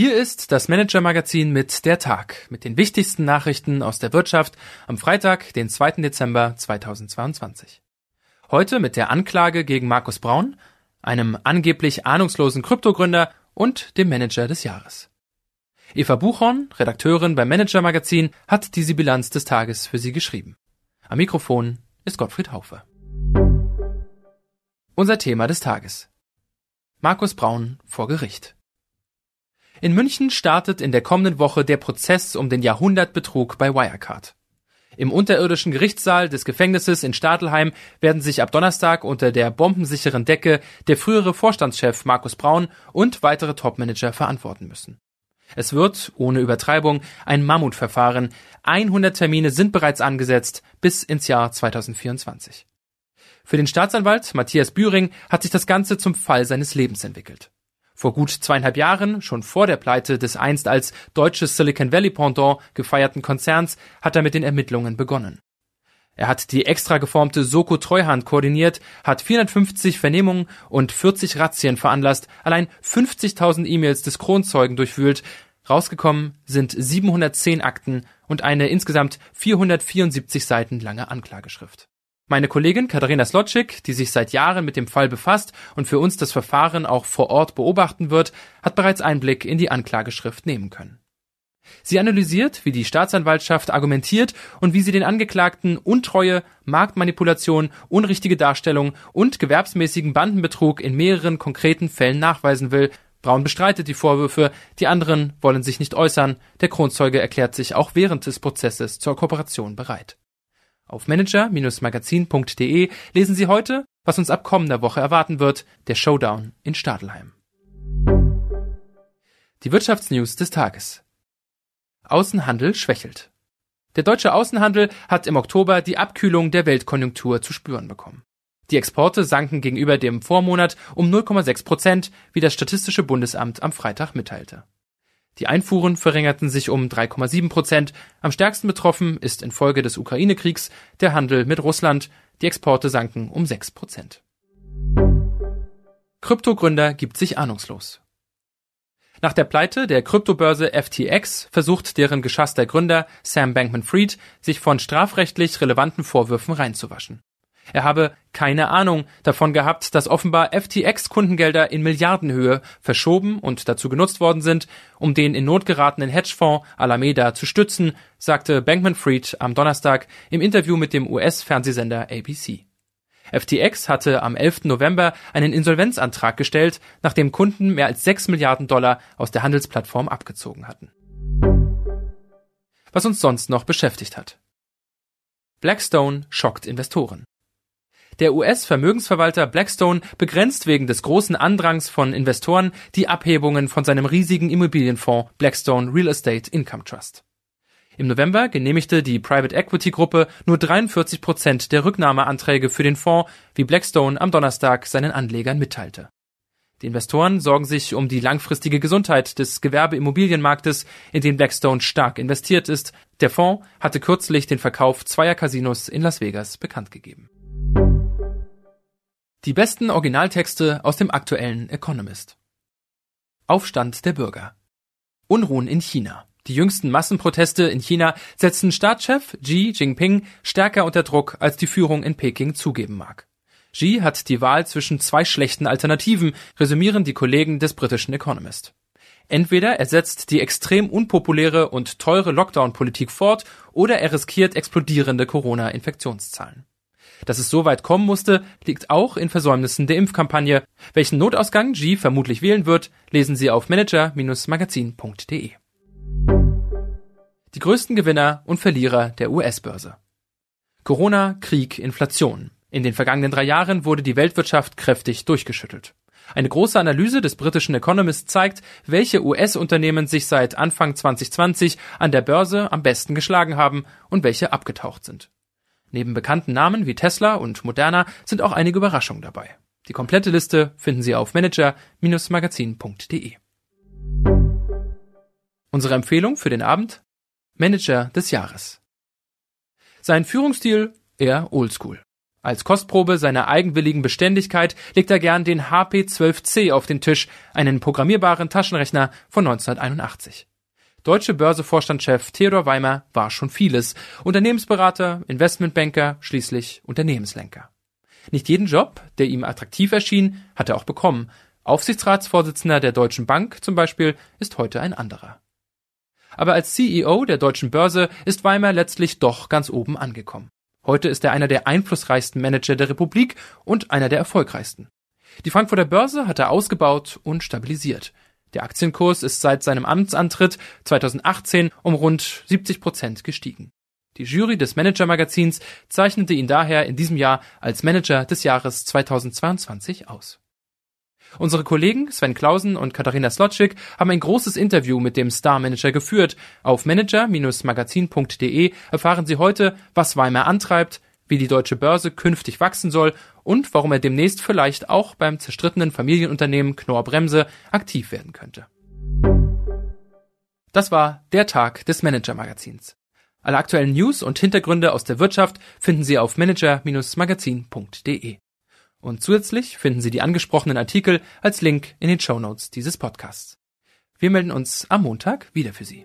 Hier ist das Manager-Magazin mit der Tag, mit den wichtigsten Nachrichten aus der Wirtschaft am Freitag, den 2. Dezember 2022. Heute mit der Anklage gegen Markus Braun, einem angeblich ahnungslosen Kryptogründer und dem Manager des Jahres. Eva Buchhorn, Redakteurin beim Manager-Magazin, hat diese Bilanz des Tages für Sie geschrieben. Am Mikrofon ist Gottfried Haufe. Unser Thema des Tages. Markus Braun vor Gericht. In München startet in der kommenden Woche der Prozess um den Jahrhundertbetrug bei Wirecard. Im unterirdischen Gerichtssaal des Gefängnisses in Stadelheim werden sich ab Donnerstag unter der bombensicheren Decke der frühere Vorstandschef Markus Braun und weitere Topmanager verantworten müssen. Es wird, ohne Übertreibung, ein Mammutverfahren. 100 Termine sind bereits angesetzt bis ins Jahr 2024. Für den Staatsanwalt Matthias Bühring hat sich das Ganze zum Fall seines Lebens entwickelt. Vor gut zweieinhalb Jahren, schon vor der Pleite des einst als deutsches Silicon Valley Pendant gefeierten Konzerns, hat er mit den Ermittlungen begonnen. Er hat die extra geformte Soko Treuhand koordiniert, hat 450 Vernehmungen und 40 Razzien veranlasst, allein 50.000 E-Mails des Kronzeugen durchwühlt. Rausgekommen sind 710 Akten und eine insgesamt 474 Seiten lange Anklageschrift. Meine Kollegin Katharina Slotschik, die sich seit Jahren mit dem Fall befasst und für uns das Verfahren auch vor Ort beobachten wird, hat bereits Einblick in die Anklageschrift nehmen können. Sie analysiert, wie die Staatsanwaltschaft argumentiert und wie sie den Angeklagten Untreue, Marktmanipulation, unrichtige Darstellung und gewerbsmäßigen Bandenbetrug in mehreren konkreten Fällen nachweisen will. Braun bestreitet die Vorwürfe, die anderen wollen sich nicht äußern. Der Kronzeuge erklärt sich auch während des Prozesses zur Kooperation bereit. Auf manager-magazin.de lesen Sie heute, was uns ab kommender Woche erwarten wird, der Showdown in Stadelheim. Die Wirtschaftsnews des Tages. Außenhandel schwächelt. Der deutsche Außenhandel hat im Oktober die Abkühlung der Weltkonjunktur zu spüren bekommen. Die Exporte sanken gegenüber dem Vormonat um 0,6 Prozent, wie das Statistische Bundesamt am Freitag mitteilte. Die Einfuhren verringerten sich um 3,7 Prozent. Am stärksten betroffen ist infolge des Ukraine-Kriegs der Handel mit Russland. Die Exporte sanken um 6 Prozent. Kryptogründer gibt sich ahnungslos. Nach der Pleite der Kryptobörse FTX versucht deren geschasster Gründer Sam Bankman-Fried, sich von strafrechtlich relevanten Vorwürfen reinzuwaschen. Er habe keine Ahnung davon gehabt, dass offenbar FTX-Kundengelder in Milliardenhöhe verschoben und dazu genutzt worden sind, um den in Not geratenen Hedgefonds Alameda zu stützen, sagte Bankman-Fried am Donnerstag im Interview mit dem US-Fernsehsender ABC. FTX hatte am 11. November einen Insolvenzantrag gestellt, nachdem Kunden mehr als 6 Milliarden Dollar aus der Handelsplattform abgezogen hatten. Was uns sonst noch beschäftigt hat. Blackstone schockt Investoren. Der US-Vermögensverwalter Blackstone begrenzt wegen des großen Andrangs von Investoren die Abhebungen von seinem riesigen Immobilienfonds Blackstone Real Estate Income Trust. Im November genehmigte die Private Equity Gruppe nur 43 Prozent der Rücknahmeanträge für den Fonds, wie Blackstone am Donnerstag seinen Anlegern mitteilte. Die Investoren sorgen sich um die langfristige Gesundheit des Gewerbeimmobilienmarktes, in den Blackstone stark investiert ist. Der Fonds hatte kürzlich den Verkauf zweier Casinos in Las Vegas bekannt gegeben. Die besten Originaltexte aus dem aktuellen Economist. Aufstand der Bürger. Unruhen in China. Die jüngsten Massenproteste in China setzen Staatschef Xi Jinping stärker unter Druck, als die Führung in Peking zugeben mag. Xi hat die Wahl zwischen zwei schlechten Alternativen, resümieren die Kollegen des britischen Economist. Entweder er setzt die extrem unpopuläre und teure Lockdown-Politik fort, oder er riskiert explodierende Corona-Infektionszahlen. Dass es so weit kommen musste, liegt auch in Versäumnissen der Impfkampagne. Welchen Notausgang G vermutlich wählen wird, lesen Sie auf manager-magazin.de. Die größten Gewinner und Verlierer der US-Börse. Corona, Krieg, Inflation. In den vergangenen drei Jahren wurde die Weltwirtschaft kräftig durchgeschüttelt. Eine große Analyse des britischen Economist zeigt, welche US-Unternehmen sich seit Anfang 2020 an der Börse am besten geschlagen haben und welche abgetaucht sind. Neben bekannten Namen wie Tesla und Moderna sind auch einige Überraschungen dabei. Die komplette Liste finden Sie auf manager-magazin.de. Unsere Empfehlung für den Abend? Manager des Jahres. Sein Führungsstil eher oldschool. Als Kostprobe seiner eigenwilligen Beständigkeit legt er gern den HP12C auf den Tisch, einen programmierbaren Taschenrechner von 1981. Deutsche Börsevorstandschef Theodor Weimer war schon vieles. Unternehmensberater, Investmentbanker, schließlich Unternehmenslenker. Nicht jeden Job, der ihm attraktiv erschien, hat er auch bekommen. Aufsichtsratsvorsitzender der Deutschen Bank zum Beispiel ist heute ein anderer. Aber als CEO der Deutschen Börse ist Weimer letztlich doch ganz oben angekommen. Heute ist er einer der einflussreichsten Manager der Republik und einer der erfolgreichsten. Die Frankfurter Börse hat er ausgebaut und stabilisiert. Der Aktienkurs ist seit seinem Amtsantritt 2018 um rund 70 Prozent gestiegen. Die Jury des Manager-Magazins zeichnete ihn daher in diesem Jahr als Manager des Jahres 2022 aus. Unsere Kollegen Sven Klausen und Katharina Slotschik haben ein großes Interview mit dem Star-Manager geführt. Auf manager-magazin.de erfahren Sie heute, was Weimar antreibt, wie die deutsche Börse künftig wachsen soll und warum er demnächst vielleicht auch beim zerstrittenen Familienunternehmen Knorr Bremse aktiv werden könnte. Das war der Tag des Manager-Magazins. Alle aktuellen News und Hintergründe aus der Wirtschaft finden Sie auf manager-magazin.de. Und zusätzlich finden Sie die angesprochenen Artikel als Link in den Show Notes dieses Podcasts. Wir melden uns am Montag wieder für Sie.